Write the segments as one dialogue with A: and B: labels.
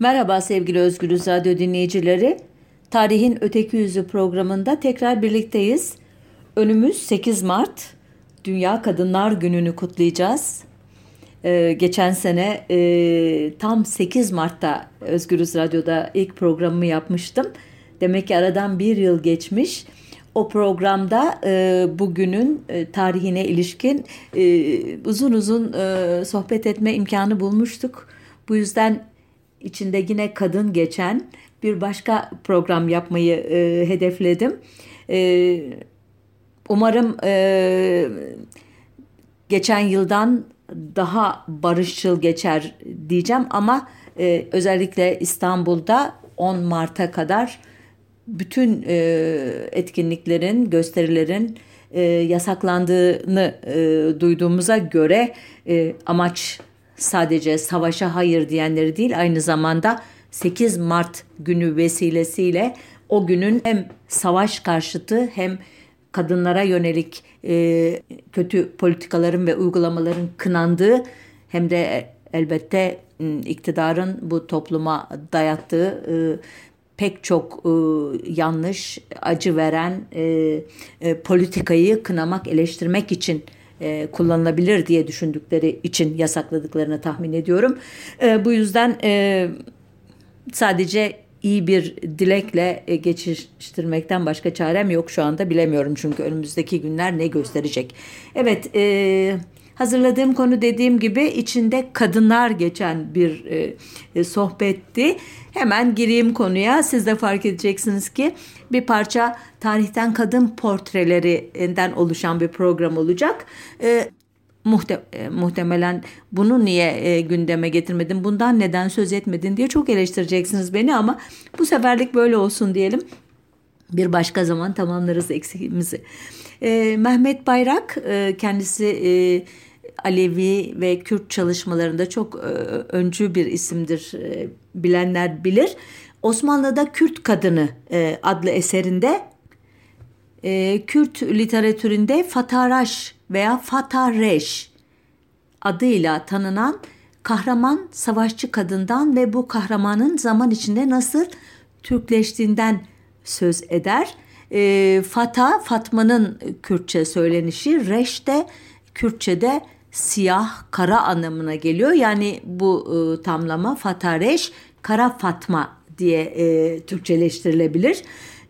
A: Merhaba sevgili Özgürüz Radyo dinleyicileri. Tarihin Öteki Yüzü programında tekrar birlikteyiz. Önümüz 8 Mart. Dünya Kadınlar Günü'nü kutlayacağız. Ee, geçen sene e, tam 8 Mart'ta Özgürüz Radyo'da ilk programımı yapmıştım. Demek ki aradan bir yıl geçmiş. O programda e, bugünün e, tarihine ilişkin e, uzun uzun e, sohbet etme imkanı bulmuştuk. Bu yüzden içinde yine kadın geçen bir başka program yapmayı e, hedefledim. E, umarım e, geçen yıldan daha barışçıl geçer diyeceğim ama e, özellikle İstanbul'da 10 Mart'a kadar bütün e, etkinliklerin, gösterilerin e, yasaklandığını e, duyduğumuza göre e, amaç sadece savaşa hayır diyenleri değil aynı zamanda 8 Mart günü vesilesiyle o günün hem savaş karşıtı hem kadınlara yönelik e, kötü politikaların ve uygulamaların kınandığı hem de elbette iktidarın bu topluma dayattığı e, pek çok e, yanlış, acı veren e, e, politikayı kınamak, eleştirmek için e, kullanılabilir diye düşündükleri için yasakladıklarını tahmin ediyorum. E, bu yüzden e, sadece iyi bir dilekle e, geçiştirmekten başka çarem yok şu anda bilemiyorum çünkü önümüzdeki günler ne gösterecek. Evet e, hazırladığım konu dediğim gibi içinde kadınlar geçen bir e, e, sohbetti. Hemen gireyim konuya siz de fark edeceksiniz ki bir parça tarihten kadın portrelerinden oluşan bir program olacak. E, muhte e, muhtemelen bunu niye e, gündeme getirmedin, bundan neden söz etmedin diye çok eleştireceksiniz beni ama bu seferlik böyle olsun diyelim. Bir başka zaman tamamlarız eksiğimizi. E, Mehmet Bayrak e, kendisi e, Alevi ve Kürt çalışmalarında çok e, öncü bir isimdir. E, bilenler bilir. Osmanlı'da Kürt Kadını e, adlı eserinde Kürt literatüründe Fataraş veya Fatareş adıyla tanınan kahraman savaşçı kadından ve bu kahramanın zaman içinde nasıl Türkleştiğinden söz eder. Fata, Fatma'nın Kürtçe söylenişi, Reş de Kürtçe'de siyah, kara anlamına geliyor. Yani bu e, tamlama Fatareş, Kara Fatma diye e, Türkçeleştirilebilir.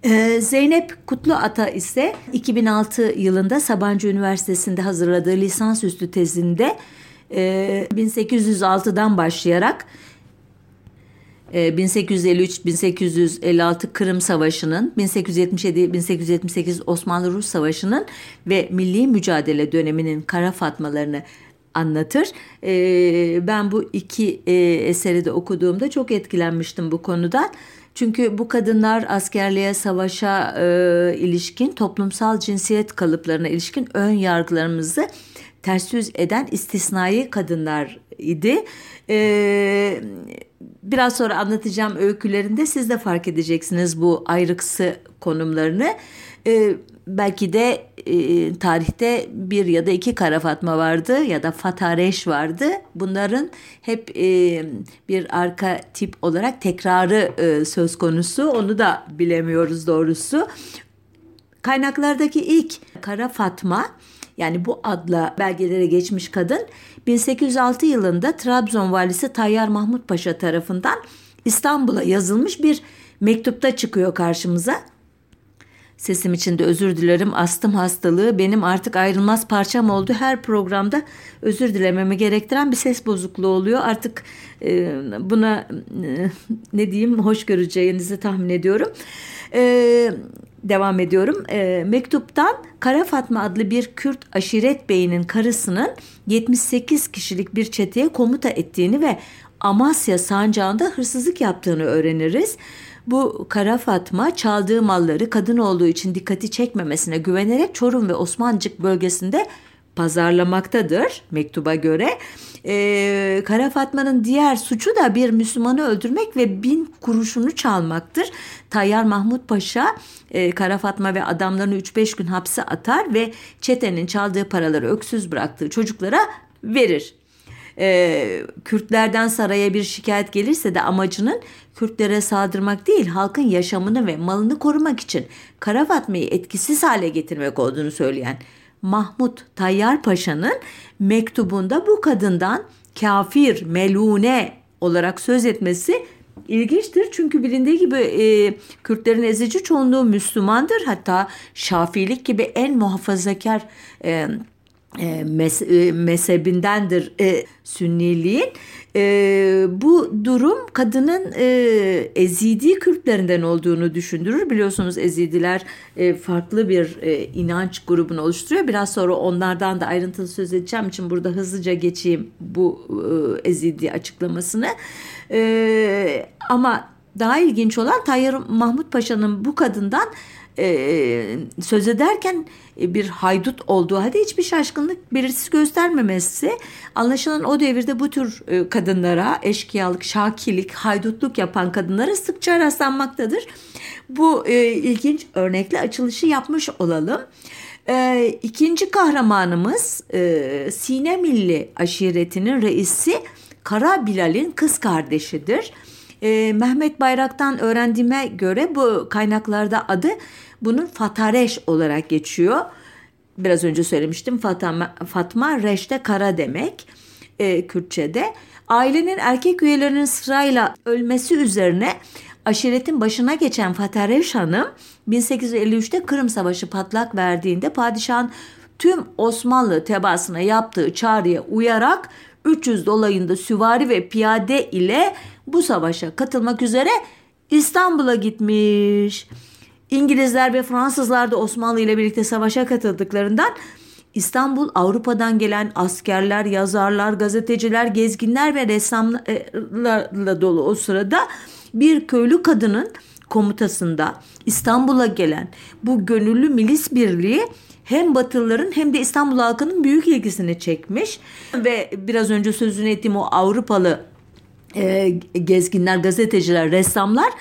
A: Ee, Zeynep Kutlu Ata ise 2006 yılında Sabancı Üniversitesi'nde hazırladığı lisansüstü tezinde 1806'dan e, başlayarak 1853-1856 e, Kırım Savaşı'nın, 1877-1878 Osmanlı-Rus Savaşı'nın ve milli mücadele döneminin kara fatmalarını anlatır. E, ben bu iki eseri de okuduğumda çok etkilenmiştim bu konuda. Çünkü bu kadınlar askerliğe, savaşa e, ilişkin toplumsal cinsiyet kalıplarına ilişkin ön yargılarımızı ters yüz eden istisnai kadınlar idi. Ee, biraz sonra anlatacağım öykülerinde siz de fark edeceksiniz bu ayrıksı konumlarını. Ee, belki de e, tarihte bir ya da iki Kara Fatma vardı ya da Fatareş vardı. Bunların hep e, bir arka tip olarak tekrarı e, söz konusu. Onu da bilemiyoruz doğrusu. Kaynaklardaki ilk Kara Fatma yani bu adla belgelere geçmiş kadın 1806 yılında Trabzon valisi Tayyar Mahmut Paşa tarafından İstanbul'a yazılmış bir mektupta çıkıyor karşımıza. Sesim için de özür dilerim. Astım hastalığı benim artık ayrılmaz parçam oldu. Her programda özür dilememi gerektiren bir ses bozukluğu oluyor. Artık e, buna e, ne diyeyim hoş göreceğinizi tahmin ediyorum. E, devam ediyorum. E, mektuptan Kara Fatma adlı bir Kürt aşiret beyinin karısının 78 kişilik bir çeteye komuta ettiğini ve Amasya sancağında hırsızlık yaptığını öğreniriz. Bu Kara Fatma çaldığı malları kadın olduğu için dikkati çekmemesine güvenerek Çorum ve Osmancık bölgesinde pazarlamaktadır mektuba göre. Ee, Kara Fatma'nın diğer suçu da bir Müslümanı öldürmek ve bin kuruşunu çalmaktır. Tayyar Mahmut Paşa e, Kara Fatma ve adamlarını 3-5 gün hapse atar ve çetenin çaldığı paraları öksüz bıraktığı çocuklara verir. e, Kürtlerden saraya bir şikayet gelirse de amacının Kürtlere saldırmak değil halkın yaşamını ve malını korumak için Kara Fatma'yı etkisiz hale getirmek olduğunu söyleyen Mahmut Tayyar Paşa'nın mektubunda bu kadından kafir, melune olarak söz etmesi ilginçtir. Çünkü bilindiği gibi e, Kürtlerin ezici çoğunluğu Müslümandır. Hatta Şafiilik gibi en muhafazakar e, e, mez, e, mezhebindendir e, Sünniliğin. E, bu durum kadının e, Ezidi Kürtlerinden olduğunu düşündürür. Biliyorsunuz Ezidiler e, farklı bir e, inanç grubunu oluşturuyor. Biraz sonra onlardan da ayrıntılı söz edeceğim için burada hızlıca geçeyim bu e, Ezidi açıklamasını. E, ama daha ilginç olan Tayyar Mahmut Paşa'nın bu kadından e, söz ederken e, bir haydut olduğu halde hiçbir şaşkınlık belirtisi göstermemesi anlaşılan o devirde bu tür e, kadınlara eşkıyalık, şakilik, haydutluk yapan kadınlara sıkça rastlanmaktadır. Bu e, ilginç örnekle açılışı yapmış olalım. E, ikinci kahramanımız e, Sine Milli aşiretinin reisi Kara Bilal'in kız kardeşidir. E, Mehmet Bayrak'tan öğrendiğime göre bu kaynaklarda adı bunun Fatareş olarak geçiyor. Biraz önce söylemiştim Fatma, Fatma Reş'te kara demek e, Kürtçe'de. Ailenin erkek üyelerinin sırayla ölmesi üzerine aşiretin başına geçen Fatareş Hanım 1853'te Kırım Savaşı patlak verdiğinde padişahın tüm Osmanlı tebaasına yaptığı çağrıya uyarak 300 dolayında süvari ve piyade ile bu savaşa katılmak üzere İstanbul'a gitmiş. İngilizler ve Fransızlar da Osmanlı ile birlikte savaşa katıldıklarından İstanbul Avrupa'dan gelen askerler, yazarlar, gazeteciler, gezginler ve ressamlarla dolu o sırada bir köylü kadının komutasında İstanbul'a gelen bu gönüllü milis birliği hem Batılıların hem de İstanbul halkının büyük ilgisini çekmiş. Ve biraz önce sözünü ettiğim o Avrupalı e, gezginler, gazeteciler, ressamlar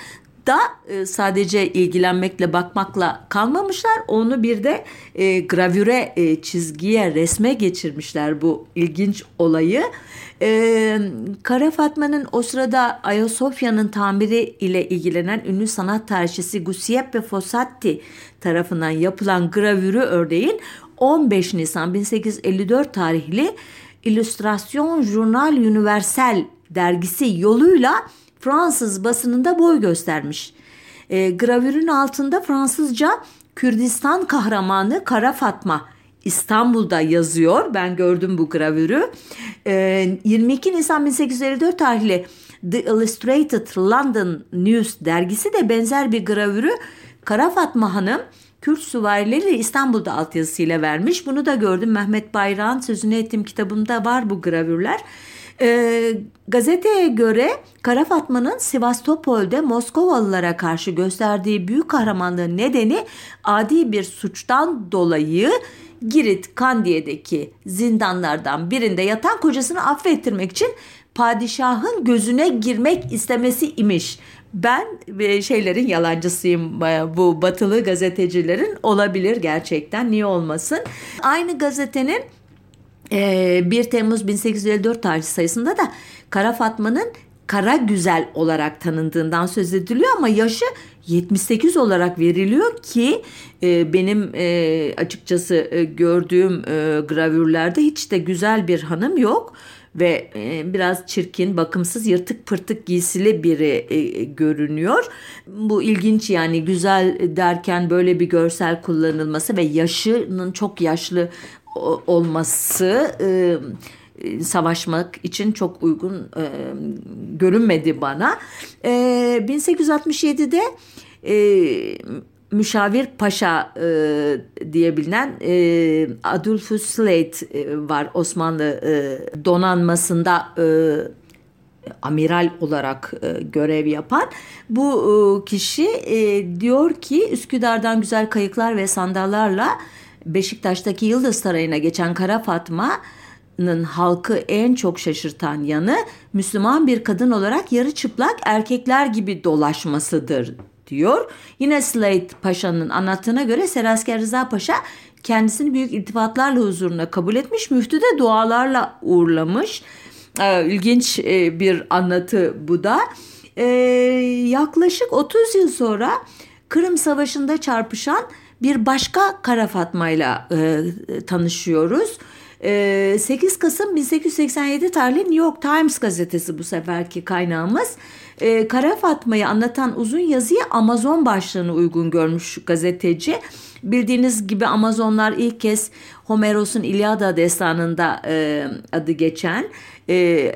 A: da e, sadece ilgilenmekle bakmakla kalmamışlar. Onu bir de e, gravüre, e, çizgiye, resme geçirmişler bu ilginç olayı. E, Kara Fatma'nın o sırada Ayasofya'nın tamiri ile ilgilenen ünlü sanat tarihçisi Giuseppe Fossati tarafından yapılan gravürü örneğin 15 Nisan 1854 tarihli Illustration Journal Universel dergisi yoluyla Fransız basınında boy göstermiş. E, gravürün altında Fransızca Kürdistan kahramanı Kara Fatma İstanbul'da yazıyor. Ben gördüm bu gravürü. E, 22 Nisan 1854 tarihli The Illustrated London News dergisi de benzer bir gravürü Kara Fatma Hanım Kürt süvarileri İstanbul'da altyazısıyla vermiş. Bunu da gördüm. Mehmet Bayrak'ın sözünü ettiğim kitabımda var bu gravürler. E, gazeteye göre Kara Fatma'nın Sivastopol'de Moskovalılara karşı gösterdiği büyük kahramanlığın nedeni adi bir suçtan dolayı Girit Kandiye'deki zindanlardan birinde yatan kocasını affettirmek için padişahın gözüne girmek istemesi imiş. Ben şeylerin yalancısıyım bu batılı gazetecilerin olabilir gerçekten niye olmasın. Aynı gazetenin 1 ee, Temmuz 1854 tarih sayısında da Kara Fatma'nın Kara Güzel olarak tanındığından söz ediliyor ama yaşı 78 olarak veriliyor ki e, benim e, açıkçası e, gördüğüm gravürlerde hiç de güzel bir hanım yok ve biraz çirkin, bakımsız, yırtık pırtık giysili biri görünüyor. Bu ilginç yani güzel derken böyle bir görsel kullanılması ve yaşının çok yaşlı olması e, e, savaşmak için çok uygun e, görünmedi bana. E, 1867'de e, Müşavir Paşa e, diye bilinen e, Adolphus Slate e, var Osmanlı e, donanmasında e, amiral olarak e, görev yapan bu e, kişi e, diyor ki Üsküdar'dan güzel kayıklar ve sandallarla Beşiktaş'taki Yıldız Sarayı'na geçen Kara Fatma'nın halkı en çok şaşırtan yanı Müslüman bir kadın olarak yarı çıplak erkekler gibi dolaşmasıdır diyor. Yine Slade Paşa'nın anlattığına göre Serasker Rıza Paşa kendisini büyük iltifatlarla huzuruna kabul etmiş. Müftü de dualarla uğurlamış. E, ilginç e, bir anlatı bu da. E, yaklaşık 30 yıl sonra Kırım Savaşı'nda çarpışan bir başka Kara Fatma ile tanışıyoruz. 8 Kasım 1887 tarihli New York Times gazetesi bu seferki kaynağımız. Kara Fatma'yı anlatan uzun yazıyı Amazon başlığını uygun görmüş gazeteci. Bildiğiniz gibi Amazonlar ilk kez Homeros'un İlyada destanında e, adı geçen e,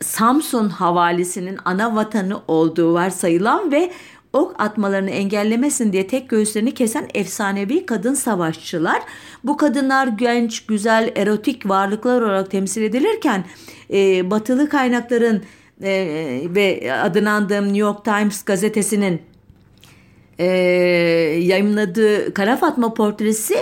A: Samsun havalisinin ana vatanı olduğu varsayılan ve ok atmalarını engellemesin diye tek göğüslerini kesen efsanevi kadın savaşçılar. Bu kadınlar genç, güzel, erotik varlıklar olarak temsil edilirken e, batılı kaynakların e, ve adını andığım New York Times gazetesinin e, yayınladığı Kara Fatma portresi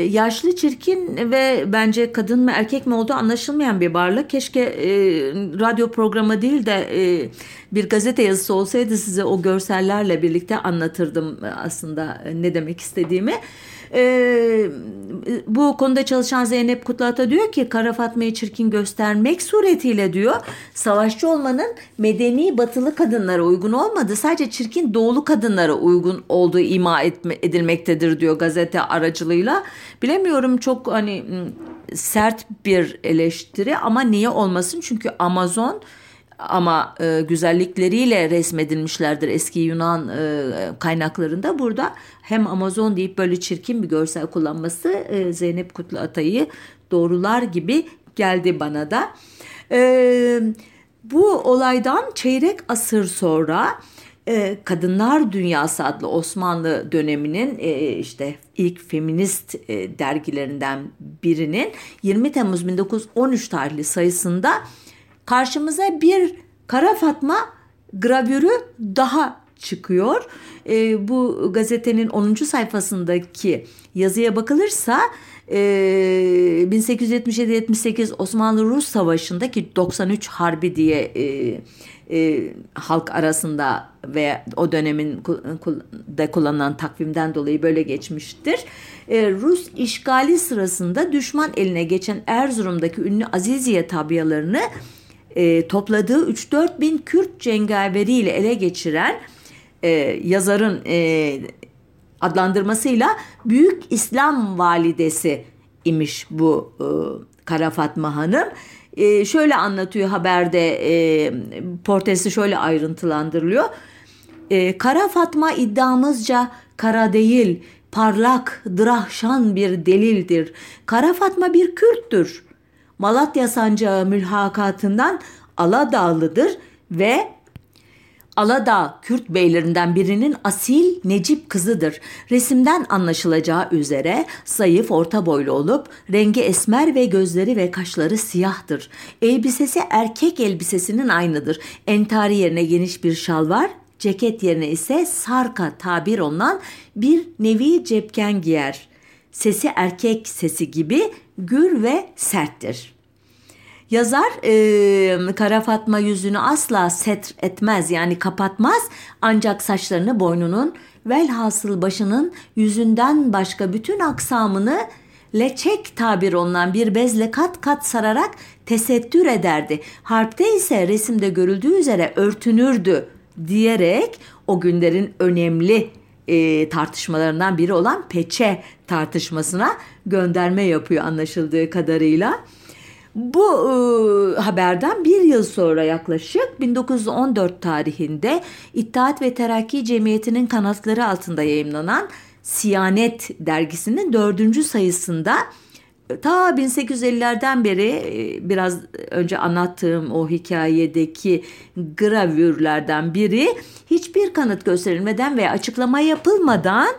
A: yaşlı, çirkin ve bence kadın mı erkek mi olduğu anlaşılmayan bir varlık. Keşke e, radyo programı değil de e, bir gazete yazısı olsaydı size o görsellerle birlikte anlatırdım aslında ne demek istediğimi. Ee, bu konuda çalışan Zeynep Kutlata diyor ki Kara Fatma'yı çirkin göstermek suretiyle diyor savaşçı olmanın medeni batılı kadınlara uygun olmadı sadece çirkin doğulu kadınlara uygun olduğu ima etme, edilmektedir diyor gazete aracılığıyla. Bilemiyorum çok hani sert bir eleştiri ama niye olmasın çünkü Amazon ama e, güzellikleriyle resmedilmişlerdir eski Yunan e, kaynaklarında. Burada hem Amazon deyip böyle çirkin bir görsel kullanması e, Zeynep Kutlu Atay'ı doğrular gibi geldi bana da. E, bu olaydan çeyrek asır sonra e, Kadınlar Dünyası adlı Osmanlı döneminin e, işte ilk feminist e, dergilerinden birinin 20 Temmuz 1913 tarihli sayısında karşımıza bir Kara Fatma gravürü daha çıkıyor. E, bu gazetenin 10. sayfasındaki yazıya bakılırsa e, 1877-78 Osmanlı-Rus Savaşı'ndaki 93 Harbi diye e, e, halk arasında ve o dönemin de kullanılan takvimden dolayı böyle geçmiştir. E, Rus işgali sırasında düşman eline geçen Erzurum'daki ünlü Aziziye tabiyalarını e, topladığı 3-4 bin Kürt cengaveriyle ele geçiren e, yazarın e, adlandırmasıyla Büyük İslam Validesi imiş bu e, Kara Fatma Hanım. E, şöyle anlatıyor haberde e, portresi şöyle ayrıntılandırılıyor. E, Kara Fatma iddiamızca kara değil, parlak, drahşan bir delildir. Kara Fatma bir Kürttür. Malatya sancağı mülhakatından Aladağlıdır ve Aladağ Kürt beylerinden birinin asil Necip kızıdır. Resimden anlaşılacağı üzere zayıf orta boylu olup rengi esmer ve gözleri ve kaşları siyahtır. Elbisesi erkek elbisesinin aynıdır. Entari yerine geniş bir şal var, ceket yerine ise sarka tabir olunan bir nevi cepken giyer. Sesi erkek sesi gibi gür ve serttir. Yazar e, Kara Fatma yüzünü asla setr etmez yani kapatmaz ancak saçlarını boynunun velhasıl başının yüzünden başka bütün aksamını leçek tabir olunan bir bezle kat kat sararak tesettür ederdi. Harpte ise resimde görüldüğü üzere örtünürdü diyerek o günlerin önemli e, tartışmalarından biri olan peçe tartışmasına gönderme yapıyor anlaşıldığı kadarıyla. Bu e, haberden bir yıl sonra yaklaşık 1914 tarihinde İttihat ve Terakki Cemiyeti'nin kanatları altında yayımlanan Siyanet dergisinin dördüncü sayısında ta 1850'lerden beri e, biraz önce anlattığım o hikayedeki gravürlerden biri hiçbir kanıt gösterilmeden veya açıklama yapılmadan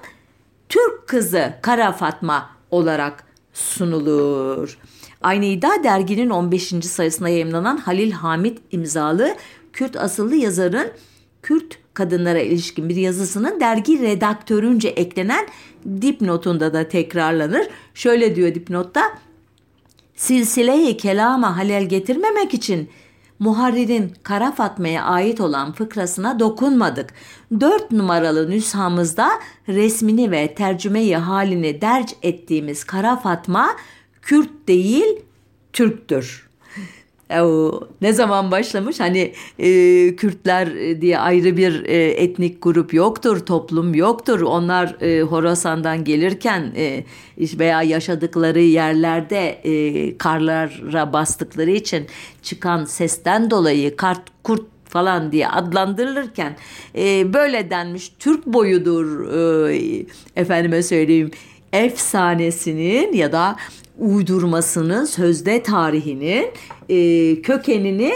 A: Türk kızı Kara Fatma olarak sunulur. Aynı iddia derginin 15. sayısına yayımlanan Halil Hamit imzalı Kürt asıllı yazarın Kürt kadınlara ilişkin bir yazısının dergi redaktörünce eklenen dipnotunda da tekrarlanır. Şöyle diyor dipnotta. Silsile-i kelama halel getirmemek için Muharrir'in Kara Fatma'ya ait olan fıkrasına dokunmadık. Dört numaralı nüshamızda resmini ve tercümeyi halini derc ettiğimiz Kara Fatma Kürt değil Türktür. Ne zaman başlamış? Hani e, Kürtler diye ayrı bir e, etnik grup yoktur, toplum yoktur. Onlar e, Horasan'dan gelirken e, veya yaşadıkları yerlerde e, karlara bastıkları için çıkan sesten dolayı kart kurt falan diye adlandırılırken e, böyle denmiş Türk boyudur e, efendime söyleyeyim efsanesinin ya da uydurmasının sözde tarihinin e, kökenini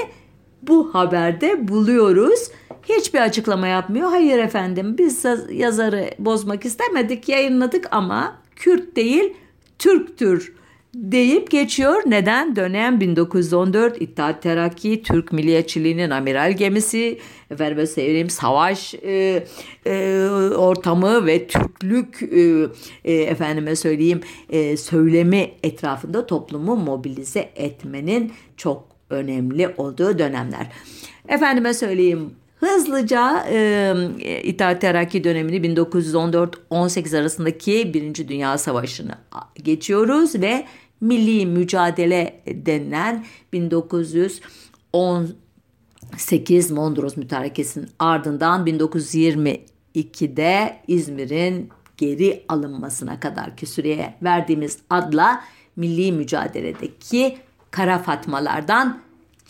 A: bu haberde buluyoruz. Hiçbir açıklama yapmıyor. Hayır efendim biz yazarı bozmak istemedik yayınladık ama Kürt değil Türktür deyip geçiyor. Neden? Dönem 1914 İttihat Terakki Türk Milliyetçiliğinin amiral gemisi efendim söyleyeyim savaş e, e, ortamı ve Türklük e, e, efendime söyleyeyim e, söylemi etrafında toplumu mobilize etmenin çok önemli olduğu dönemler. Efendime söyleyeyim Hızlıca e, İttihat Terakki dönemini 1914-18 arasındaki Birinci Dünya Savaşı'nı geçiyoruz ve milli mücadele denilen 1918 Mondros Mütarekesi'nin ardından 1922'de İzmir'in geri alınmasına kadar ki süreye verdiğimiz adla milli mücadeledeki kara fatmalardan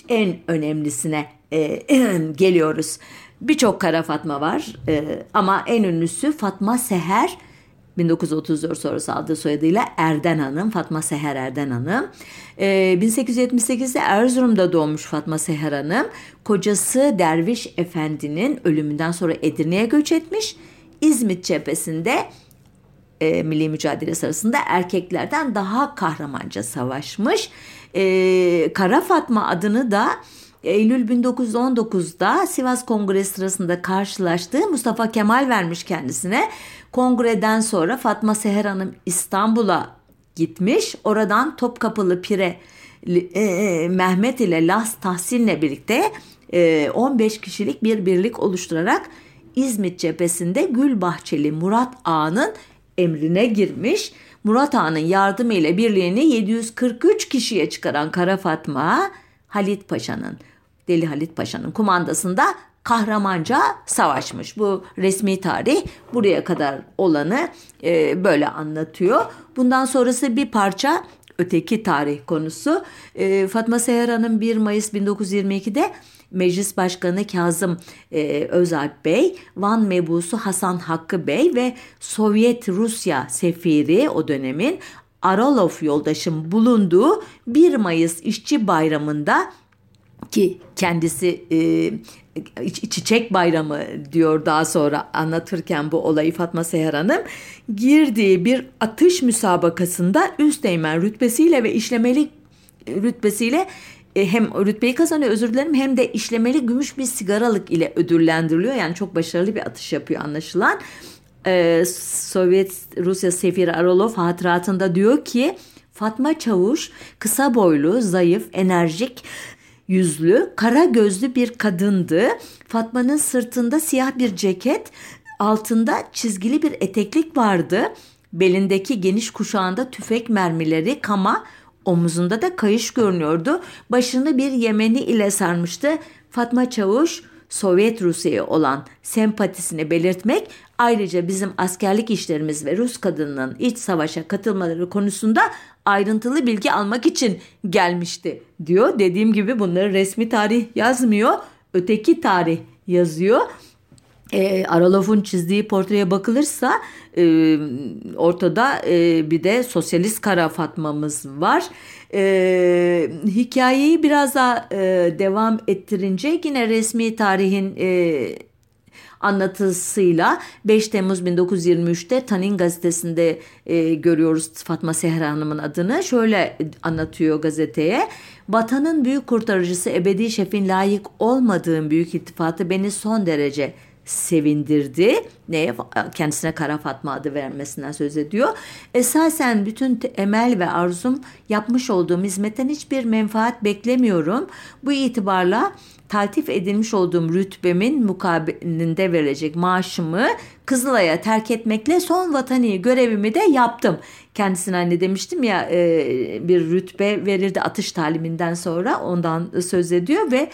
A: en önemlisine e, geliyoruz. Birçok kara fatma var e, ama en ünlüsü Fatma Seher 1934 sonrası aldığı soyadıyla Erden Hanım, Fatma Seher Erden Hanım. Ee, 1878'de Erzurum'da doğmuş Fatma Seher Hanım. Kocası Derviş Efendi'nin ölümünden sonra Edirne'ye göç etmiş. İzmit cephesinde e, milli mücadele sırasında erkeklerden daha kahramanca savaşmış. E, Kara Fatma adını da Eylül 1919'da Sivas Kongresi sırasında karşılaştığı Mustafa Kemal vermiş kendisine. Kongreden sonra Fatma Seher Hanım İstanbul'a gitmiş. Oradan Topkapılı Pire e, e, Mehmet ile Las Tahsin'le birlikte e, 15 kişilik bir birlik oluşturarak İzmit cephesinde Gülbahçeli Murat Ağa'nın emrine girmiş. Murat Ağa'nın yardımıyla birliğini 743 kişiye çıkaran Kara Fatma Halit Paşa'nın Deli Halit Paşa'nın kumandasında kahramanca savaşmış. Bu resmi tarih buraya kadar olanı e, böyle anlatıyor. Bundan sonrası bir parça öteki tarih konusu. E, Fatma Seher Hanım 1 Mayıs 1922'de Meclis Başkanı Kazım e, Özalp Bey, Van mebusu Hasan Hakkı Bey ve Sovyet Rusya sefiri o dönemin Aralov yoldaşım bulunduğu 1 Mayıs İşçi Bayramı'nda ki kendisi e, çiçek bayramı diyor daha sonra anlatırken bu olayı Fatma Seher Hanım girdiği bir atış müsabakasında üsteğmen rütbesiyle ve işlemeli rütbesiyle e, hem rütbeyi kazanıyor özür dilerim hem de işlemeli gümüş bir sigaralık ile ödüllendiriliyor. Yani çok başarılı bir atış yapıyor anlaşılan. Ee, Sovyet Rusya sefiri Arolov hatıratında diyor ki Fatma Çavuş kısa boylu, zayıf, enerjik, yüzlü, kara gözlü bir kadındı. Fatma'nın sırtında siyah bir ceket, altında çizgili bir eteklik vardı. Belindeki geniş kuşağında tüfek mermileri, kama, omuzunda da kayış görünüyordu. Başını bir Yemeni ile sarmıştı. Fatma Çavuş Sovyet Rusya'ya olan sempatisini belirtmek ayrıca bizim askerlik işlerimiz ve Rus kadınının iç savaşa katılmaları konusunda ayrıntılı bilgi almak için gelmişti diyor. Dediğim gibi bunları resmi tarih yazmıyor. Öteki tarih yazıyor. E, Aralov'un çizdiği portreye bakılırsa e, ortada e, bir de sosyalist kara Fatma'mız var. E, hikayeyi biraz daha e, devam ettirince yine resmi tarihin e, anlatısıyla 5 Temmuz 1923'te Tanin gazetesinde e, görüyoruz Fatma Seher Hanım'ın adını. Şöyle anlatıyor gazeteye. Vatanın büyük kurtarıcısı ebedi şefin layık olmadığım büyük ittifatı beni son derece sevindirdi. Neye? Kendisine Kara Fatma adı vermesinden söz ediyor. Esasen bütün emel ve arzum yapmış olduğum hizmetten hiçbir menfaat beklemiyorum. Bu itibarla taltif edilmiş olduğum rütbemin mukabilinde verecek maaşımı Kızılay'a terk etmekle son vatani görevimi de yaptım. Kendisine hani demiştim ya e, bir rütbe verirdi atış taliminden sonra ondan söz ediyor ve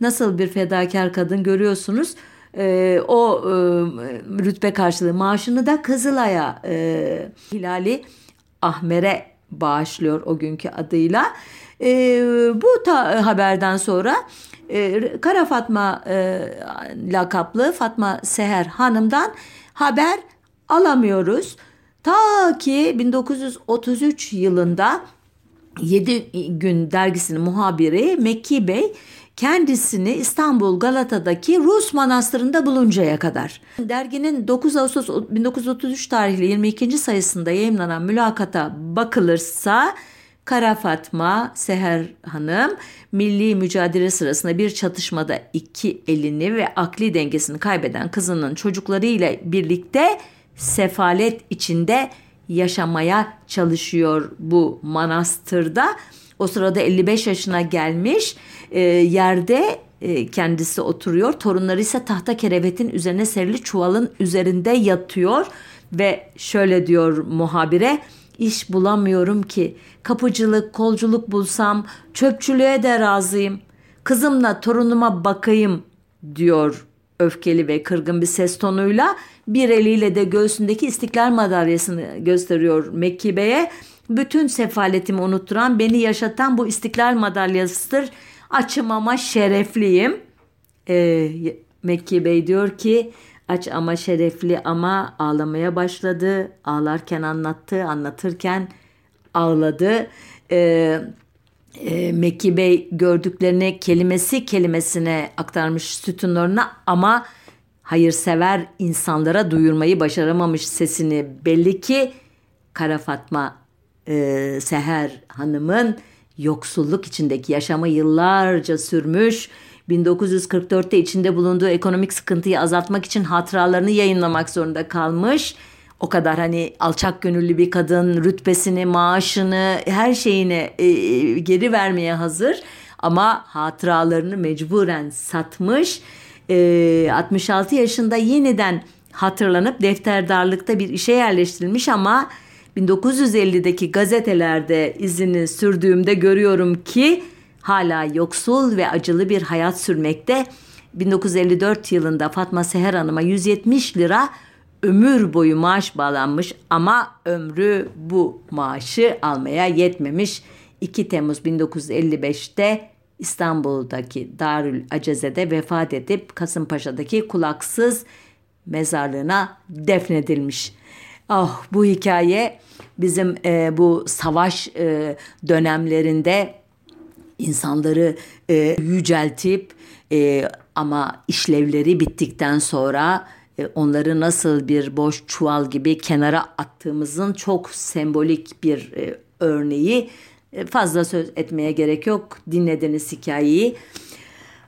A: nasıl bir fedakar kadın görüyorsunuz e, o e, rütbe karşılığı maaşını da Kızılay'a e, Hilali Ahmer'e bağışlıyor o günkü adıyla. E, bu ta, haberden sonra e, Kara Fatma e, lakaplı Fatma Seher Hanım'dan haber alamıyoruz. Ta ki 1933 yılında 7 gün dergisinin muhabiri Mekki Bey kendisini İstanbul Galata'daki Rus manastırında buluncaya kadar. Derginin 9 Ağustos 1933 tarihli 22. sayısında yayınlanan mülakata bakılırsa Kara Fatma Seher Hanım milli mücadele sırasında bir çatışmada iki elini ve akli dengesini kaybeden kızının çocuklarıyla birlikte sefalet içinde yaşamaya çalışıyor bu manastırda. O sırada 55 yaşına gelmiş e, yerde e, kendisi oturuyor. Torunları ise tahta kerevetin üzerine serili çuvalın üzerinde yatıyor ve şöyle diyor muhabire iş bulamıyorum ki. Kapıcılık, kolculuk bulsam çöpçülüğe de razıyım. Kızımla torunuma bakayım diyor öfkeli ve kırgın bir ses tonuyla. Bir eliyle de göğsündeki istiklal madalyasını gösteriyor Mekki Bey'e. Bütün sefaletimi unutturan, beni yaşatan bu istiklal madalyasıdır. Açım ama şerefliyim. Ee, Mekki Bey diyor ki Aç ama şerefli ama ağlamaya başladı. Ağlarken anlattı, anlatırken ağladı. Ee, e, Mekki Bey gördüklerini kelimesi kelimesine aktarmış sütunlarına ama hayırsever insanlara duyurmayı başaramamış sesini belli ki Kara Fatma e, Seher Hanım'ın yoksulluk içindeki yaşamı yıllarca sürmüş 1944'te içinde bulunduğu ekonomik sıkıntıyı azaltmak için hatıralarını yayınlamak zorunda kalmış. O kadar hani alçak gönüllü bir kadın rütbesini, maaşını, her şeyini e, geri vermeye hazır. Ama hatıralarını mecburen satmış. E, 66 yaşında yeniden hatırlanıp defterdarlıkta bir işe yerleştirilmiş ama 1950'deki gazetelerde izini sürdüğümde görüyorum ki hala yoksul ve acılı bir hayat sürmekte. 1954 yılında Fatma Seher Hanım'a 170 lira ömür boyu maaş bağlanmış ama ömrü bu maaşı almaya yetmemiş. 2 Temmuz 1955'te İstanbul'daki Darül Aceze'de vefat edip Kasımpaşa'daki kulaksız mezarlığına defnedilmiş. Ah bu hikaye bizim e, bu savaş e, dönemlerinde insanları e, yüceltip e, ama işlevleri bittikten sonra e, onları nasıl bir boş çuval gibi kenara attığımızın çok sembolik bir e, örneği. E, fazla söz etmeye gerek yok. Dinlediniz hikayeyi.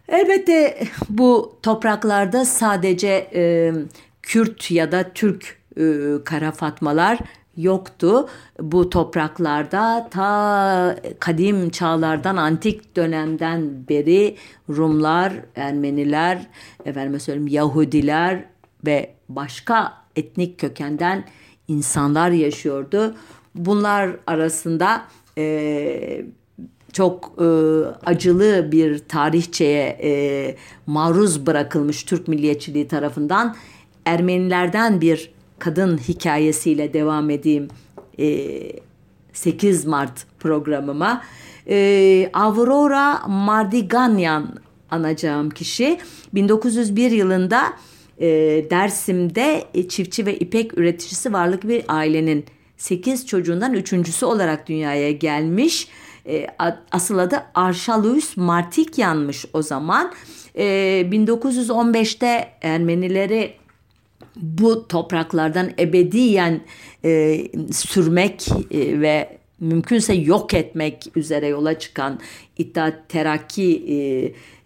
A: Elbette bu topraklarda sadece e, Kürt ya da Türk e, kara fatmalar yoktu. Bu topraklarda ta kadim çağlardan, antik dönemden beri Rumlar, Ermeniler, efendime söyleyeyim Yahudiler ve başka etnik kökenden insanlar yaşıyordu. Bunlar arasında e, çok e, acılı bir tarihçeye e, maruz bırakılmış Türk milliyetçiliği tarafından Ermenilerden bir kadın hikayesiyle devam edeyim e, 8 Mart programıma. E, Aurora Mardiganyan anacağım kişi 1901 yılında e, Dersim'de e, çiftçi ve ipek üreticisi varlık bir ailenin 8 çocuğundan üçüncüsü olarak dünyaya gelmiş. E, asıl adı Arşalus Martikyan'mış o zaman. E, 1915'te Ermenileri bu topraklardan ebediyen e, sürmek e, ve mümkünse yok etmek üzere yola çıkan İttihat Terakki e,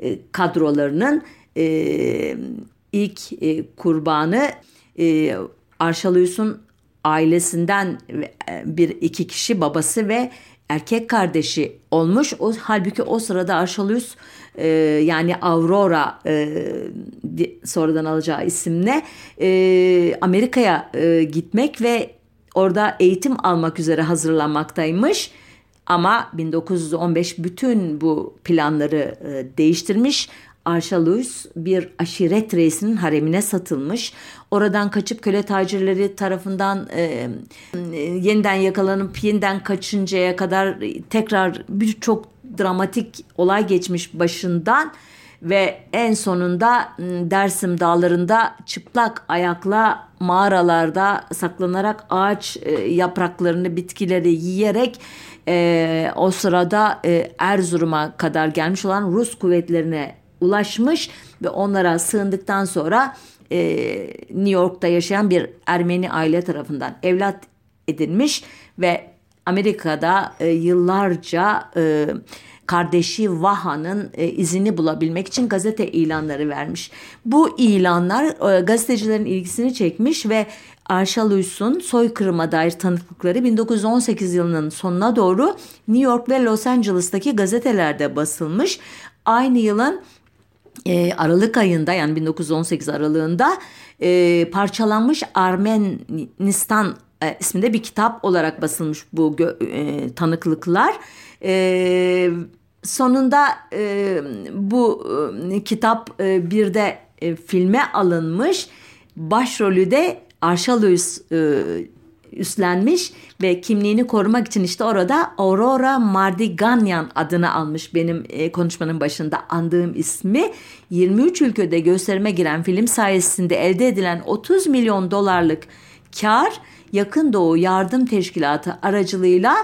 A: e, kadrolarının e, ilk e, kurbanı e, Arşaluyus'un ailesinden e, bir iki kişi babası ve erkek kardeşi olmuş. O halbuki o sırada Arşaluyus e, yani Aurora e, sonradan alacağı isimle e, Amerika'ya e, gitmek ve orada eğitim almak üzere hazırlanmaktaymış. Ama 1915 bütün bu planları e, değiştirmiş. Arşalus bir aşiret reisinin haremine satılmış. Oradan kaçıp köle tacirleri tarafından e, e, yeniden yakalanıp yeniden kaçıncaya kadar tekrar birçok dramatik olay geçmiş başından ve en sonunda Dersim dağlarında çıplak ayakla mağaralarda saklanarak ağaç e, yapraklarını bitkileri yiyerek e, o sırada e, Erzurum'a kadar gelmiş olan Rus kuvvetlerine ulaşmış ve onlara sığındıktan sonra e, New York'ta yaşayan bir Ermeni aile tarafından evlat edinmiş ve Amerika'da e, yıllarca e, kardeşi Vaha'nın e, izini bulabilmek için gazete ilanları vermiş. Bu ilanlar e, gazetecilerin ilgisini çekmiş ve Arşaluis'un soykırıma dair tanıklıkları 1918 yılının sonuna doğru New York ve Los Angeles'taki gazetelerde basılmış. Aynı yılın e, Aralık ayında yani 1918 aralığında e, parçalanmış Armenistan e, isminde bir kitap olarak basılmış bu e, tanıklıklar. E, sonunda e, bu e, kitap e, bir de e, filme alınmış. Başrolü de Arşalus e, üstlenmiş ve kimliğini korumak için işte orada Aurora Mardiganyan adını almış benim e, konuşmanın başında andığım ismi. 23 ülkede gösterime giren film sayesinde elde edilen 30 milyon dolarlık kar Yakın Doğu Yardım Teşkilatı aracılığıyla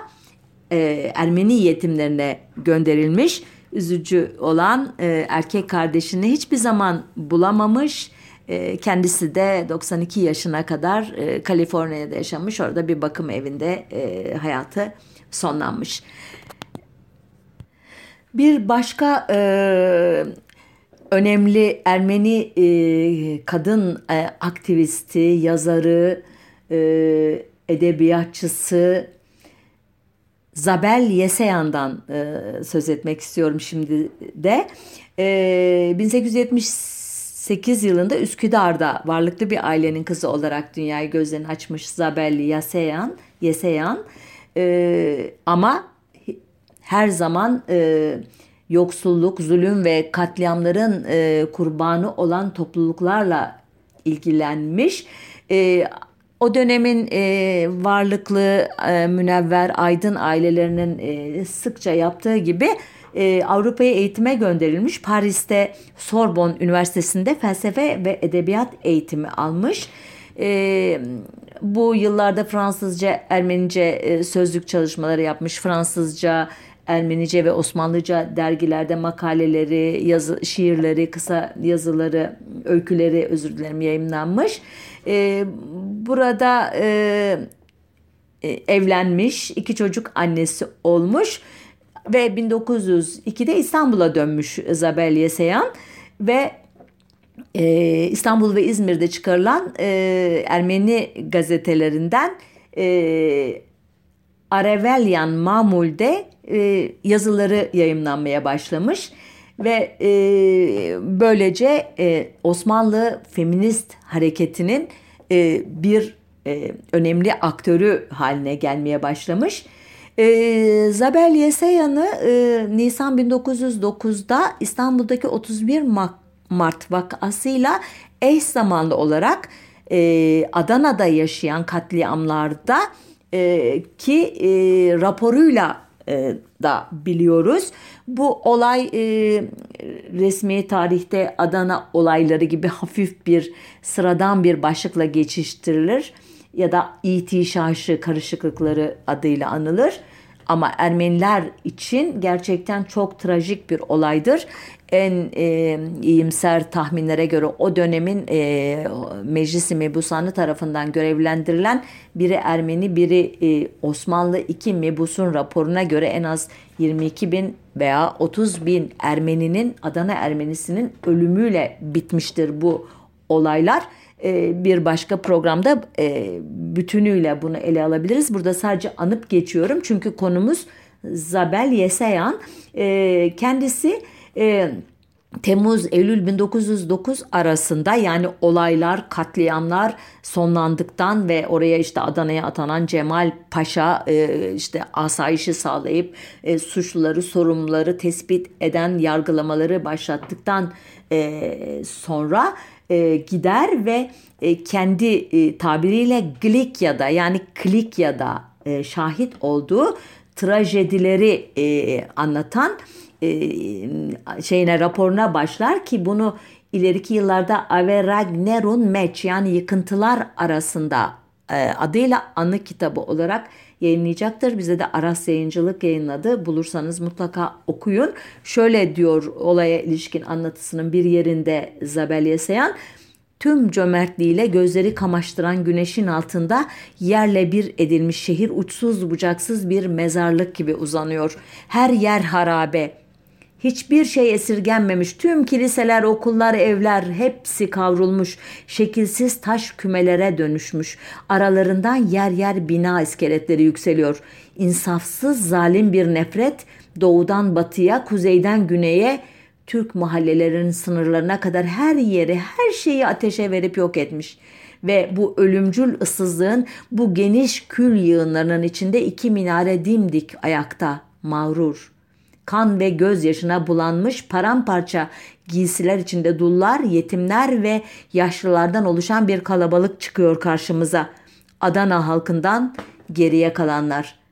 A: e, Ermeni yetimlerine gönderilmiş. Üzücü olan e, erkek kardeşini hiçbir zaman bulamamış kendisi de 92 yaşına kadar e, Kaliforniya'da yaşamış. Orada bir bakım evinde e, hayatı sonlanmış. Bir başka e, önemli Ermeni kadın aktivisti, yazarı, edebiyatçısı Zabel Yeseyan'dan söz etmek istiyorum şimdi de. 1870 8 yılında Üsküdar'da varlıklı bir ailenin kızı olarak dünyayı gözlerini açmış Zabelli Yaseyan, Yeseyan e, ama her zaman e, yoksulluk, zulüm ve katliamların e, kurbanı olan topluluklarla ilgilenmiş. E, o dönemin e, varlıklı, e, münevver, aydın ailelerinin e, sıkça yaptığı gibi e, Avrupa'ya eğitime gönderilmiş. Paris'te Sorbonne Üniversitesi'nde felsefe ve edebiyat eğitimi almış. E, bu yıllarda Fransızca, Ermenice e, sözlük çalışmaları yapmış. Fransızca, Ermenice ve Osmanlıca dergilerde makaleleri, yazı, şiirleri, kısa yazıları, öyküleri özür dilerim yayınlanmış. E, burada e, e evlenmiş, iki çocuk annesi olmuş ve 1902'de İstanbul'a dönmüş Isabel Yeseyan ve e, İstanbul ve İzmir'de çıkarılan e, Ermeni gazetelerinden e, Arevelyan Mamul'de e, yazıları yayımlanmaya başlamış ve e, böylece e, Osmanlı feminist hareketinin e, bir e, önemli aktörü haline gelmeye başlamış. E, Zabel Yeseyan'ı e, Nisan 1909'da İstanbul'daki 31 Mart vakasıyla eş zamanlı olarak e, Adana'da yaşayan katliamlarda e, ki e, raporuyla e, da biliyoruz. Bu olay e, resmi tarihte Adana olayları gibi hafif bir sıradan bir başlıkla geçiştirilir ya da itişaşı karışıklıkları adıyla anılır. Ama Ermeniler için gerçekten çok trajik bir olaydır. En e, iyimser tahminlere göre o dönemin e, Meclisi Mebusanı tarafından görevlendirilen biri Ermeni biri e, Osmanlı iki Mebusun raporuna göre en az 22 bin veya 30 bin Ermeninin Adana Ermenisinin ölümüyle bitmiştir bu olaylar e, bir başka programda e, bütünüyle bunu ele alabiliriz. Burada sadece anıp geçiyorum çünkü konumuz Zabel Yeseyan. E, kendisi Temmuz-Eylül 1909 arasında yani olaylar, katliamlar sonlandıktan ve oraya işte Adana'ya atanan Cemal Paşa işte asayişi sağlayıp suçluları, sorumluları tespit eden yargılamaları başlattıktan sonra e, gider ve e, kendi e, tabiriyle Glikya'da yani Klikya'da e, şahit olduğu trajedileri e, anlatan e, şeyine raporuna başlar ki bunu ileriki yıllarda Averagnerun Meç yani yıkıntılar arasında e, adıyla anı kitabı olarak yayınlayacaktır. Bize de Aras Yayıncılık yayınladı. Bulursanız mutlaka okuyun. Şöyle diyor olaya ilişkin anlatısının bir yerinde Zabel Yeseyan tüm cömertliğiyle gözleri kamaştıran güneşin altında yerle bir edilmiş şehir uçsuz bucaksız bir mezarlık gibi uzanıyor. Her yer harabe. Hiçbir şey esirgenmemiş. Tüm kiliseler, okullar, evler hepsi kavrulmuş. Şekilsiz taş kümelere dönüşmüş. Aralarından yer yer bina iskeletleri yükseliyor. İnsafsız zalim bir nefret doğudan batıya, kuzeyden güneye Türk mahallelerinin sınırlarına kadar her yeri, her şeyi ateşe verip yok etmiş. Ve bu ölümcül ıssızlığın bu geniş kül yığınlarının içinde iki minare dimdik ayakta, mağrur. Kan ve gözyaşına bulanmış paramparça giysiler içinde dullar, yetimler ve yaşlılardan oluşan bir kalabalık çıkıyor karşımıza. Adana halkından geriye kalanlar.''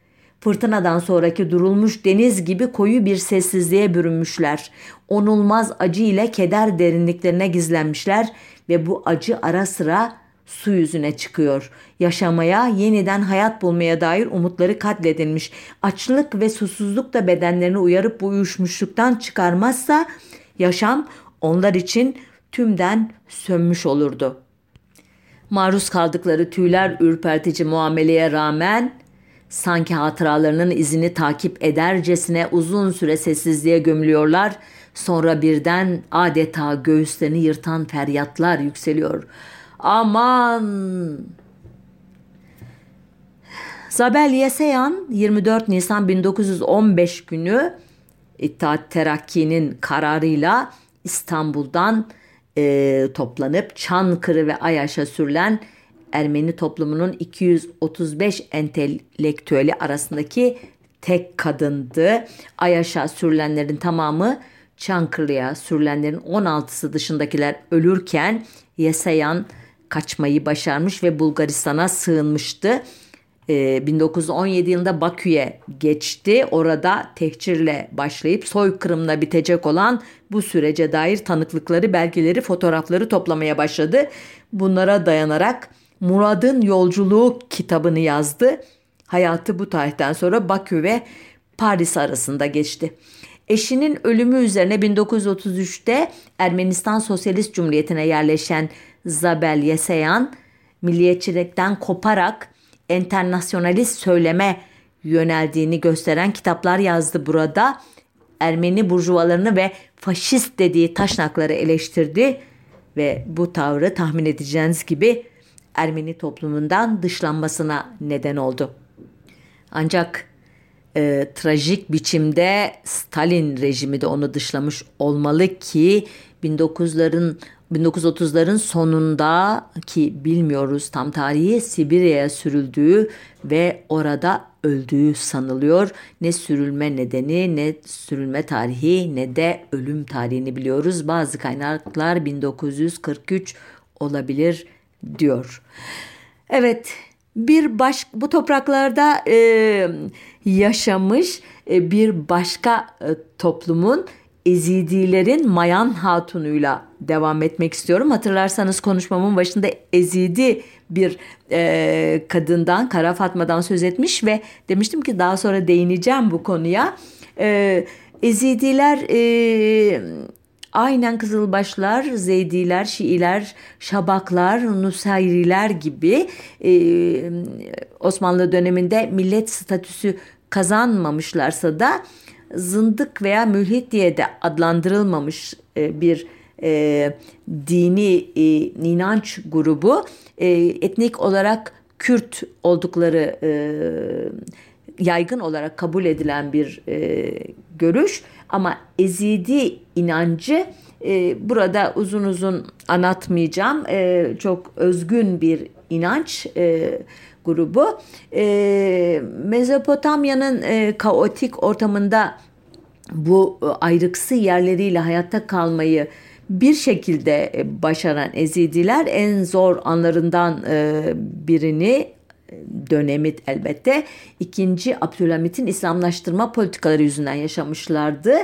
A: Fırtınadan sonraki durulmuş deniz gibi koyu bir sessizliğe bürünmüşler. Onulmaz acı ile keder derinliklerine gizlenmişler ve bu acı ara sıra su yüzüne çıkıyor. Yaşamaya, yeniden hayat bulmaya dair umutları katledilmiş. Açlık ve susuzluk da bedenlerini uyarıp bu uyuşmuşluktan çıkarmazsa yaşam onlar için tümden sönmüş olurdu. Maruz kaldıkları tüyler ürpertici muameleye rağmen Sanki hatıralarının izini takip edercesine uzun süre sessizliğe gömülüyorlar. Sonra birden adeta göğüslerini yırtan feryatlar yükseliyor. Aman! Zabel Yeseyan 24 Nisan 1915 günü İttihat Terakki'nin kararıyla İstanbul'dan e, toplanıp Çankırı ve Ayaş'a sürülen Ermeni toplumunun 235 entelektüeli arasındaki tek kadındı. Ayaş'a sürülenlerin tamamı Çankırı'ya sürülenlerin 16'sı dışındakiler ölürken Yeseyan kaçmayı başarmış ve Bulgaristan'a sığınmıştı. 1917 ee, yılında Bakü'ye geçti. Orada tehcirle başlayıp soykırımla bitecek olan bu sürece dair tanıklıkları, belgeleri, fotoğrafları toplamaya başladı. Bunlara dayanarak Murad'ın Yolculuğu kitabını yazdı. Hayatı bu tarihten sonra Bakü ve Paris arasında geçti. Eşinin ölümü üzerine 1933'te Ermenistan Sosyalist Cumhuriyeti'ne yerleşen Zabel Yeseyan, milliyetçilikten koparak enternasyonalist söyleme yöneldiğini gösteren kitaplar yazdı burada. Ermeni burjuvalarını ve faşist dediği taşnakları eleştirdi ve bu tavrı tahmin edeceğiniz gibi Ermeni toplumundan dışlanmasına neden oldu. Ancak e, trajik biçimde Stalin rejimi de onu dışlamış olmalı ki 1900'ların 1930'ların sonunda ki bilmiyoruz tam tarihi Sibirya'ya sürüldüğü ve orada öldüğü sanılıyor. Ne sürülme nedeni ne sürülme tarihi ne de ölüm tarihini biliyoruz. Bazı kaynaklar 1943 olabilir diyor. Evet bir baş bu topraklarda e, yaşamış e, bir başka e, toplumun Ezidilerin Mayan Hatun'uyla devam etmek istiyorum. Hatırlarsanız konuşmamın başında Ezidi bir e, kadından, Kara Fatma'dan söz etmiş ve demiştim ki daha sonra değineceğim bu konuya. E, Ezidiler e, Aynen Kızılbaşlar, Zeydiler, Şiiler, Şabaklar, Nusayriler gibi e, Osmanlı döneminde millet statüsü kazanmamışlarsa da zındık veya mülhit diye de adlandırılmamış e, bir e, dini e, inanç grubu e, etnik olarak Kürt oldukları e, yaygın olarak kabul edilen bir e, görüş ama Ezidi inancı e, burada uzun uzun anlatmayacağım. E, çok özgün bir inanç e, grubu. E, Mezopotamya'nın e, kaotik ortamında bu ayrıksı yerleriyle hayatta kalmayı bir şekilde başaran Ezidiler en zor anlarından e, birini dönemi elbette ikinci Abdülhamit'in İslamlaştırma politikaları yüzünden yaşamışlardı.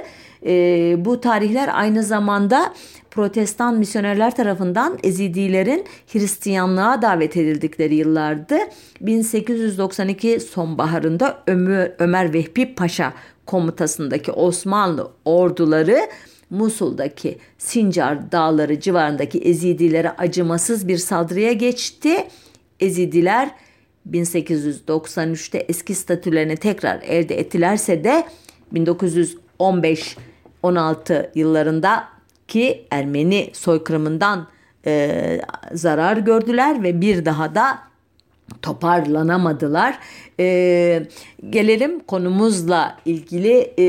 A: bu tarihler aynı zamanda Protestan misyonerler tarafından Ezidilerin Hristiyanlığa davet edildikleri yıllardı. 1892 sonbaharında Ömer, Ömer Vehbi Paşa komutasındaki Osmanlı orduları Musul'daki Sincar dağları civarındaki Ezidilere acımasız bir saldırıya geçti. Ezidiler 1893'te eski statülerini tekrar elde ettilerse de 1915-16 yıllarında ki Ermeni soykırımından e, zarar gördüler ve bir daha da toparlanamadılar. Ee, gelelim konumuzla ilgili e,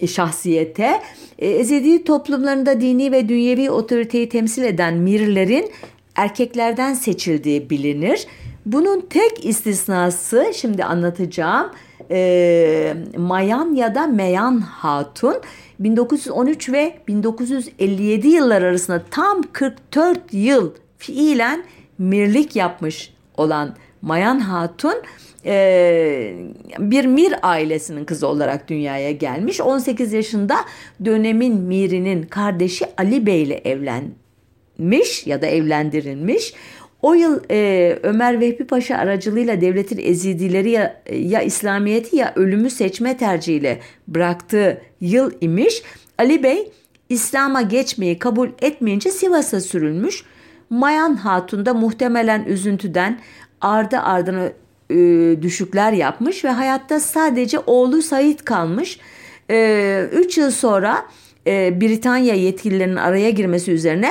A: e, şahsiyete. E, Ezidi toplumlarında dini ve dünyevi otoriteyi temsil eden mirlerin erkeklerden seçildiği bilinir. Bunun tek istisnası şimdi anlatacağım e, Mayan ya da Meyan Hatun 1913 ve 1957 yıllar arasında tam 44 yıl fiilen mirlik yapmış olan Mayan Hatun e, bir Mir ailesinin kızı olarak dünyaya gelmiş. 18 yaşında dönemin Mir'inin kardeşi Ali Bey ile evlenmiş ya da evlendirilmiş. O yıl e, Ömer Vehbi Paşa aracılığıyla devletin ezidileri ya, ya İslamiyet'i ya ölümü seçme tercihiyle bıraktığı yıl imiş. Ali Bey İslam'a geçmeyi kabul etmeyince Sivas'a sürülmüş. Mayan Hatun da muhtemelen üzüntüden ardı ardına e, düşükler yapmış ve hayatta sadece oğlu Said kalmış. 3 e, yıl sonra e, Britanya yetkililerinin araya girmesi üzerine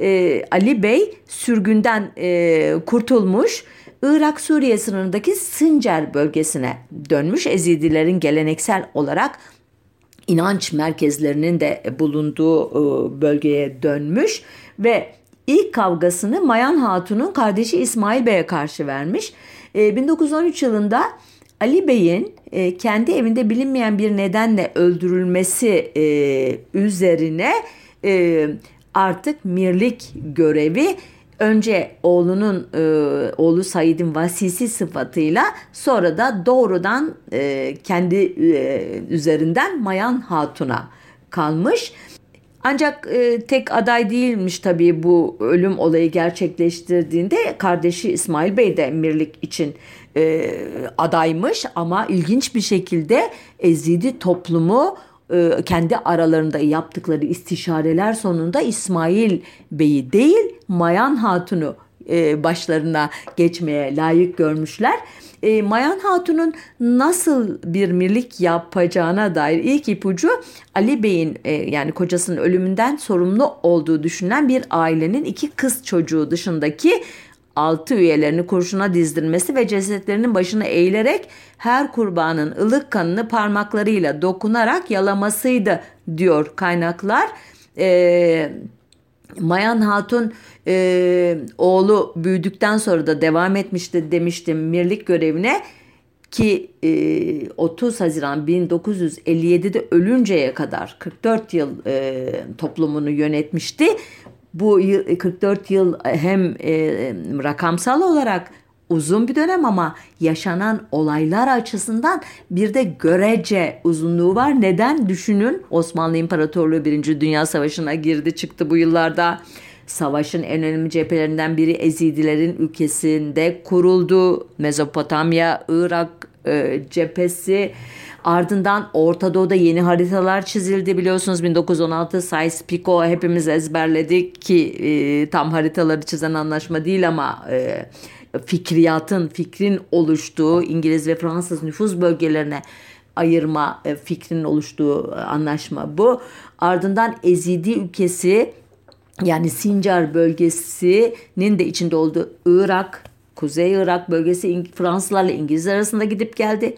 A: e, Ali Bey sürgünden e, kurtulmuş. Irak Suriye sınırındaki Sincar bölgesine dönmüş. Ezidilerin geleneksel olarak inanç merkezlerinin de bulunduğu e, bölgeye dönmüş ve ilk kavgasını Mayan Hatun'un kardeşi İsmail Bey'e karşı vermiş. E, 1913 yılında Ali Bey'in e, kendi evinde bilinmeyen bir nedenle öldürülmesi e, üzerine e, artık mirlik görevi önce oğlunun e, oğlu Said'in vasisi sıfatıyla sonra da doğrudan e, kendi e, üzerinden Mayan Hatun'a kalmış. Ancak e, tek aday değilmiş tabii bu ölüm olayı gerçekleştirdiğinde kardeşi İsmail Bey de emirlik için e, adaymış ama ilginç bir şekilde Ezidi toplumu kendi aralarında yaptıkları istişareler sonunda İsmail Bey'i değil Mayan Hatun'u e, başlarına geçmeye layık görmüşler. E, Mayan Hatun'un nasıl bir mirlik yapacağına dair ilk ipucu Ali Bey'in e, yani kocasının ölümünden sorumlu olduğu düşünülen bir ailenin iki kız çocuğu dışındaki altı üyelerini kurşuna dizdirmesi ve cesetlerinin başına eğilerek her kurbanın ılık kanını parmaklarıyla dokunarak yalamasıydı diyor kaynaklar. Eee Mayan Hatun e, oğlu büyüdükten sonra da devam etmişti demiştim mirlik görevine ki e, 30 Haziran 1957'de ölünceye kadar 44 yıl e, toplumunu yönetmişti. Bu 44 yıl hem e, rakamsal olarak uzun bir dönem ama yaşanan olaylar açısından bir de görece uzunluğu var. Neden? Düşünün Osmanlı İmparatorluğu 1. Dünya Savaşı'na girdi çıktı bu yıllarda. Savaşın en önemli cephelerinden biri Ezidilerin ülkesinde kuruldu. Mezopotamya, Irak e, cephesi. Ardından Orta Doğu'da yeni haritalar çizildi biliyorsunuz 1916 Sykes-Picot hepimiz ezberledik ki e, tam haritaları çizen anlaşma değil ama e, fikriyatın, fikrin oluştuğu İngiliz ve Fransız nüfuz bölgelerine ayırma e, fikrinin oluştuğu e, anlaşma bu. Ardından Ezidi ülkesi yani Sincar bölgesinin de içinde olduğu Irak, Kuzey Irak bölgesi Fransızlarla İngilizler arasında gidip geldi.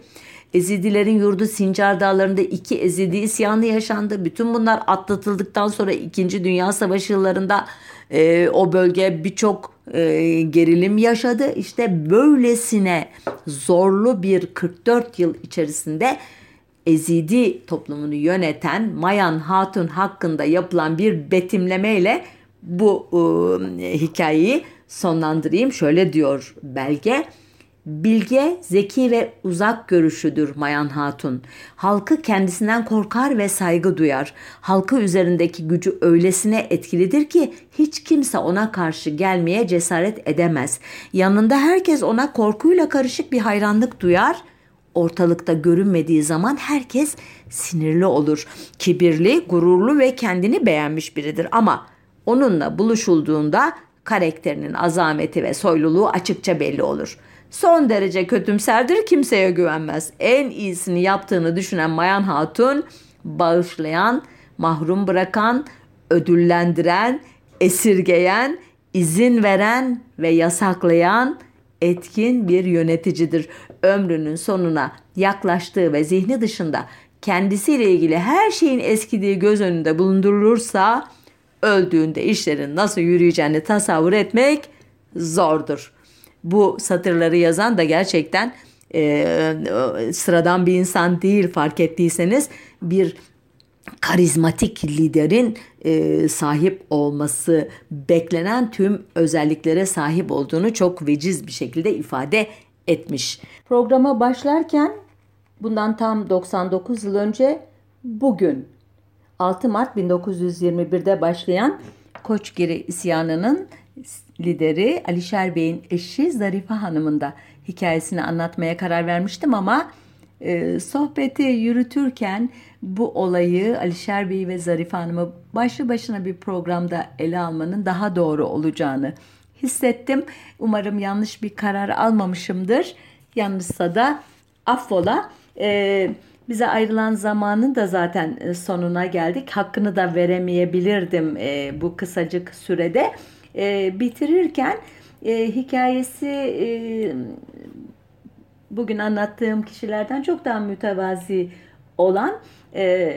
A: Ezidilerin yurdu Sincar Dağları'nda iki Ezidi isyanı yaşandı. Bütün bunlar atlatıldıktan sonra 2. Dünya Savaşı yıllarında e, o bölge birçok e, gerilim yaşadı. İşte böylesine zorlu bir 44 yıl içerisinde Ezidi toplumunu yöneten Mayan Hatun hakkında yapılan bir betimlemeyle bu e, hikayeyi sonlandırayım. Şöyle diyor belge. Bilge, zeki ve uzak görüşüdür Mayan Hatun. Halkı kendisinden korkar ve saygı duyar. Halkı üzerindeki gücü öylesine etkilidir ki hiç kimse ona karşı gelmeye cesaret edemez. Yanında herkes ona korkuyla karışık bir hayranlık duyar. Ortalıkta görünmediği zaman herkes sinirli olur. Kibirli, gururlu ve kendini beğenmiş biridir ama onunla buluşulduğunda karakterinin azameti ve soyluluğu açıkça belli olur.'' Son derece kötümserdir, kimseye güvenmez. En iyisini yaptığını düşünen Mayan Hatun, bağışlayan, mahrum bırakan, ödüllendiren, esirgeyen, izin veren ve yasaklayan etkin bir yöneticidir. Ömrünün sonuna yaklaştığı ve zihni dışında kendisiyle ilgili her şeyin eskidiği göz önünde bulundurulursa öldüğünde işlerin nasıl yürüyeceğini tasavvur etmek zordur bu satırları yazan da gerçekten e, sıradan bir insan değil fark ettiyseniz bir karizmatik liderin e, sahip olması beklenen tüm özelliklere sahip olduğunu çok veciz bir şekilde ifade etmiş. Programa başlarken bundan tam 99 yıl önce bugün 6 Mart 1921'de başlayan Koçgiri isyanının lideri Alişer Bey'in eşi Zarife Hanım'ın da hikayesini anlatmaya karar vermiştim ama e, sohbeti yürütürken bu olayı Alişer Bey ve Zarife Hanım'ı başlı başına bir programda ele almanın daha doğru olacağını hissettim. Umarım yanlış bir karar almamışımdır. Yanlışsa da affola. E, bize ayrılan zamanın da zaten e, sonuna geldik. Hakkını da veremeyebilirdim e, bu kısacık sürede e, bitirirken e, hikayesi e, bugün anlattığım kişilerden çok daha mütevazi olan e,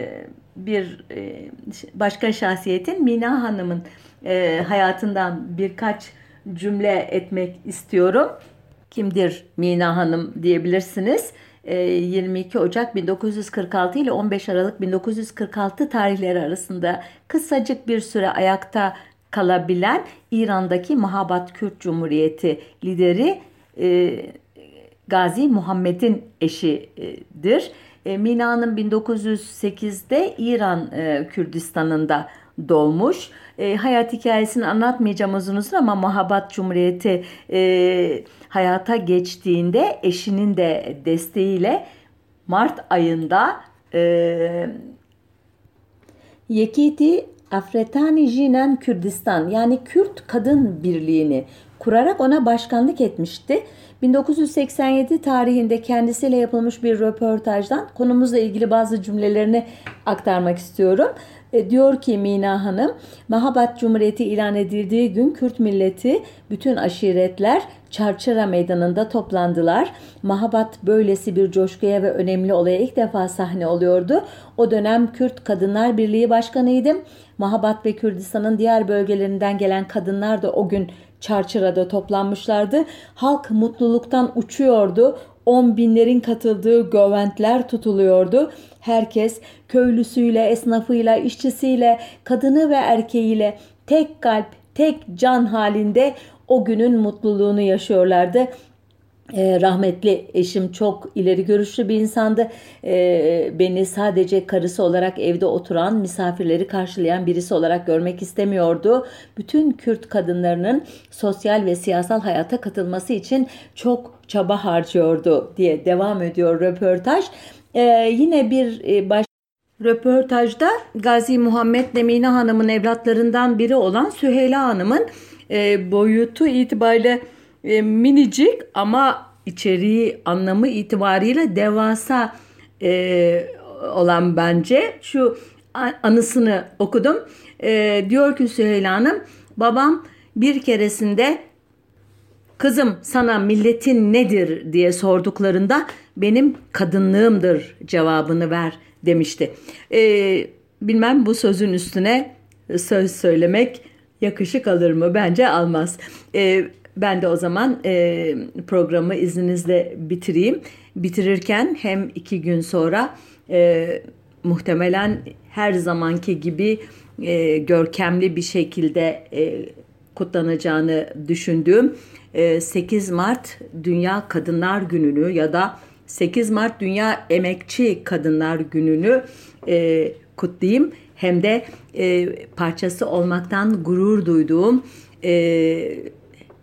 A: bir e, başka şahsiyetin Mina Hanım'ın e, hayatından birkaç cümle etmek istiyorum. Kimdir Mina Hanım diyebilirsiniz. 22 e, Ocak 1946 ile 15 Aralık 1946 tarihleri arasında kısacık bir süre ayakta kalabilen İran'daki Mahabat Kürt Cumhuriyeti lideri e, Gazi Muhammed'in eşidir. E, Mina'nın 1908'de İran e, Kürdistan'ında doğmuş. E, hayat hikayesini anlatmayacağım uzun uzun ama Mahabat Cumhuriyeti e, hayata geçtiğinde eşinin de desteğiyle Mart ayında e, Yekiti Afretani Jinen Kürdistan yani Kürt Kadın Birliği'ni kurarak ona başkanlık etmişti. 1987 tarihinde kendisiyle yapılmış bir röportajdan konumuzla ilgili bazı cümlelerini aktarmak istiyorum. E, diyor ki Mina Hanım, Mahabat Cumhuriyeti ilan edildiği gün Kürt milleti bütün aşiretler Çarçıra Meydanı'nda toplandılar. Mahabat böylesi bir coşkuya ve önemli olaya ilk defa sahne oluyordu. O dönem Kürt Kadınlar Birliği Başkanıydım. Mahabat ve Kürdistan'ın diğer bölgelerinden gelen kadınlar da o gün Çarçıra'da toplanmışlardı. Halk mutluluktan uçuyordu. On binlerin katıldığı göventler tutuluyordu. Herkes köylüsüyle, esnafıyla, işçisiyle, kadını ve erkeğiyle tek kalp, tek can halinde o günün mutluluğunu yaşıyorlardı. E, rahmetli eşim çok ileri görüşlü bir insandı. E, beni sadece karısı olarak evde oturan, misafirleri karşılayan birisi olarak görmek istemiyordu. Bütün Kürt kadınlarının sosyal ve siyasal hayata katılması için çok çaba harcıyordu diye devam ediyor röportaj. E, yine bir e, baş Röportajda Gazi Muhammed Nemine Hanım'ın evlatlarından biri olan Süheyla Hanım'ın e, boyutu itibariyle e, minicik ama içeriği anlamı itibariyle devasa e, olan bence şu anısını okudum. E, diyor ki Süheyla Hanım babam bir keresinde kızım sana milletin nedir diye sorduklarında benim kadınlığımdır cevabını ver demişti. E, bilmem bu sözün üstüne söz söylemek yakışık alır mı? Bence almaz. E, ben de o zaman e, programı izninizle bitireyim. Bitirirken hem iki gün sonra e, muhtemelen her zamanki gibi e, görkemli bir şekilde e, kutlanacağını düşündüğüm e, 8 Mart Dünya Kadınlar Günü'nü ya da 8 Mart Dünya Emekçi Kadınlar Günü'nü e, kutlayayım. Hem de e, parçası olmaktan gurur duyduğum e,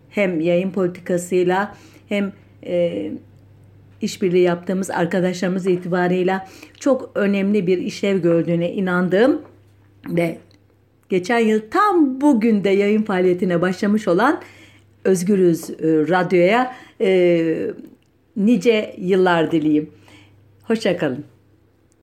A: hem yayın politikasıyla hem e, işbirliği yaptığımız arkadaşlarımız itibarıyla çok önemli bir işlev gördüğüne inandığım ve geçen yıl tam bugün de yayın faaliyetine başlamış olan Özgürüz e, Radyo'ya e, nice yıllar dileyim. Hoşçakalın.